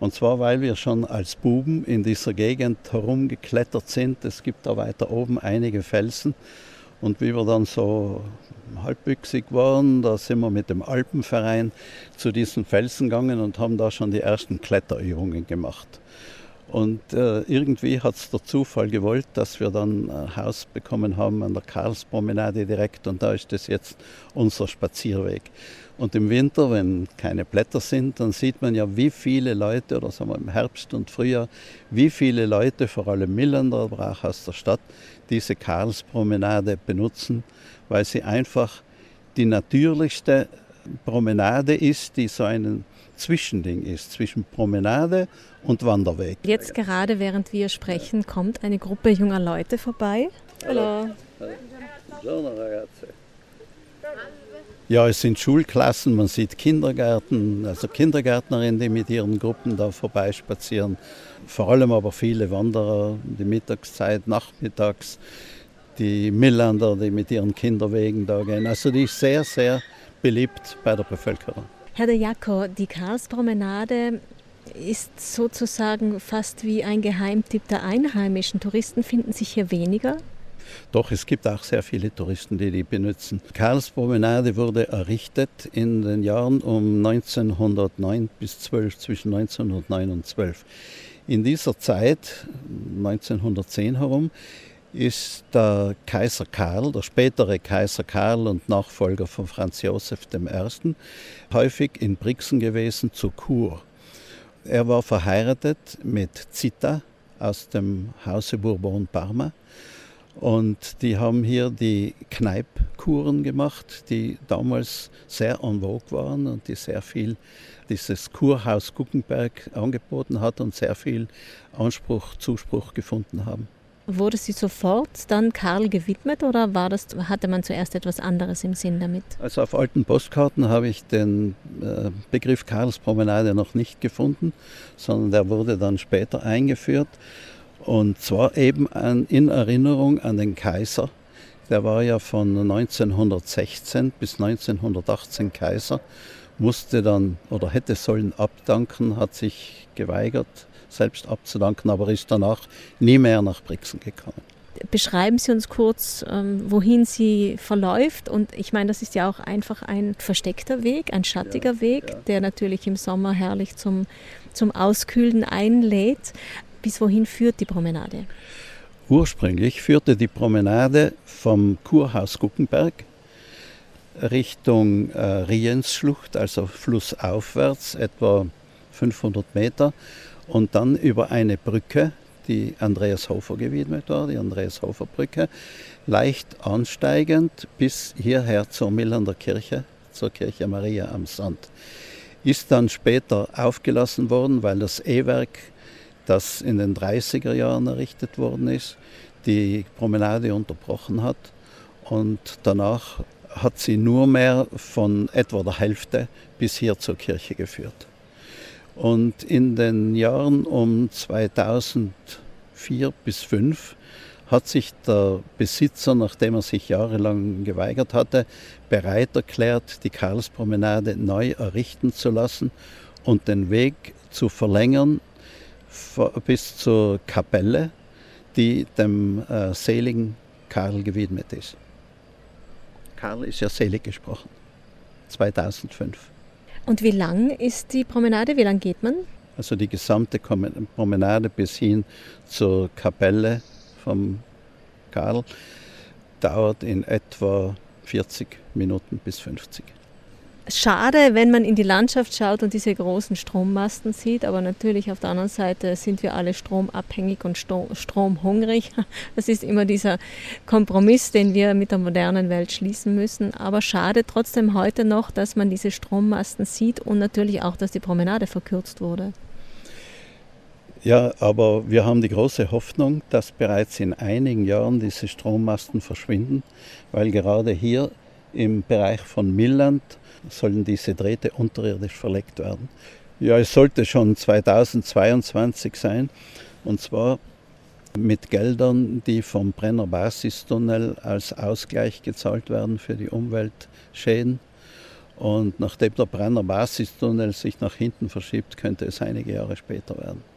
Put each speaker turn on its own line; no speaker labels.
Und zwar, weil wir schon als Buben in dieser Gegend herumgeklettert sind. Es gibt da weiter oben einige Felsen. Und wie wir dann so halbwüchsig waren, da sind wir mit dem Alpenverein zu diesen Felsen gegangen und haben da schon die ersten Kletterübungen gemacht. Und äh, irgendwie hat es der Zufall gewollt, dass wir dann ein Haus bekommen haben an der Karlspromenade direkt und da ist das jetzt unser Spazierweg. Und im Winter, wenn keine Blätter sind, dann sieht man ja, wie viele Leute, oder sagen wir im Herbst und Frühjahr, wie viele Leute, vor allem Milländer, aber auch aus der Stadt, diese Karlspromenade benutzen, weil sie einfach die natürlichste Promenade ist, die so ein Zwischending ist, zwischen Promenade und Wanderweg.
Jetzt gerade, während wir sprechen, kommt eine Gruppe junger Leute vorbei. Hallo.
Hallo. Ja, es sind Schulklassen, man sieht Kindergärten, also Kindergärtnerinnen, die mit ihren Gruppen da vorbeispazieren. Vor allem aber viele Wanderer, die Mittagszeit, nachmittags, die Millander, die mit ihren Kinderwegen da gehen. Also die ist sehr, sehr beliebt bei der Bevölkerung.
Herr de Jaco, die Karlspromenade ist sozusagen fast wie ein Geheimtipp der Einheimischen. Touristen finden sich hier weniger.
Doch, es gibt auch sehr viele Touristen, die die benutzen. Karlspromenade wurde errichtet in den Jahren um 1909 bis 12, zwischen 1909 und 12. In dieser Zeit, 1910 herum, ist der Kaiser Karl, der spätere Kaiser Karl und Nachfolger von Franz Josef I., häufig in Brixen gewesen zur Kur. Er war verheiratet mit Zita aus dem Hause Bourbon Parma und die haben hier die Kneipkuren gemacht, die damals sehr en vogue waren und die sehr viel dieses Kurhaus Guckenberg angeboten hat und sehr viel Anspruch, Zuspruch gefunden haben.
Wurde sie sofort dann Karl gewidmet oder war das, hatte man zuerst etwas anderes im Sinn damit?
Also auf alten Postkarten habe ich den äh, Begriff Karlspromenade noch nicht gefunden, sondern der wurde dann später eingeführt. Und zwar eben an, in Erinnerung an den Kaiser. Der war ja von 1916 bis 1918 Kaiser, musste dann oder hätte sollen abdanken, hat sich geweigert, selbst abzudanken, aber ist danach nie mehr nach Brixen gekommen.
Beschreiben Sie uns kurz, ähm, wohin sie verläuft. Und ich meine, das ist ja auch einfach ein versteckter Weg, ein schattiger ja, Weg, ja. der natürlich im Sommer herrlich zum, zum Auskühlen einlädt. Bis wohin führt die Promenade?
Ursprünglich führte die Promenade vom Kurhaus Guckenberg Richtung äh, Riensschlucht, also flussaufwärts, etwa 500 Meter, und dann über eine Brücke, die Andreas Hofer gewidmet war, die Andreas Hofer Brücke, leicht ansteigend bis hierher zur Millander Kirche, zur Kirche Maria am Sand. Ist dann später aufgelassen worden, weil das E-Werk das in den 30er Jahren errichtet worden ist, die Promenade unterbrochen hat. Und danach hat sie nur mehr von etwa der Hälfte bis hier zur Kirche geführt. Und in den Jahren um 2004 bis 2005 hat sich der Besitzer, nachdem er sich jahrelang geweigert hatte, bereit erklärt, die Karlspromenade neu errichten zu lassen und den Weg zu verlängern bis zur Kapelle, die dem äh, seligen Karl gewidmet ist. Karl ist ja selig gesprochen. 2005.
Und wie lang ist die Promenade? Wie lang geht man?
Also die gesamte Promenade bis hin zur Kapelle vom Karl dauert in etwa 40 Minuten bis 50
schade, wenn man in die Landschaft schaut und diese großen Strommasten sieht, aber natürlich auf der anderen Seite sind wir alle stromabhängig und stromhungrig. Das ist immer dieser Kompromiss, den wir mit der modernen Welt schließen müssen. Aber schade trotzdem heute noch, dass man diese Strommasten sieht und natürlich auch, dass die Promenade verkürzt wurde.
Ja, aber wir haben die große Hoffnung, dass bereits in einigen Jahren diese Strommasten verschwinden, weil gerade hier im Bereich von Milland sollen diese Drähte unterirdisch verlegt werden. Ja, es sollte schon 2022 sein und zwar mit Geldern, die vom Brenner Basistunnel als Ausgleich gezahlt werden für die Umweltschäden. Und nachdem der Brenner Basistunnel sich nach hinten verschiebt, könnte es einige Jahre später werden.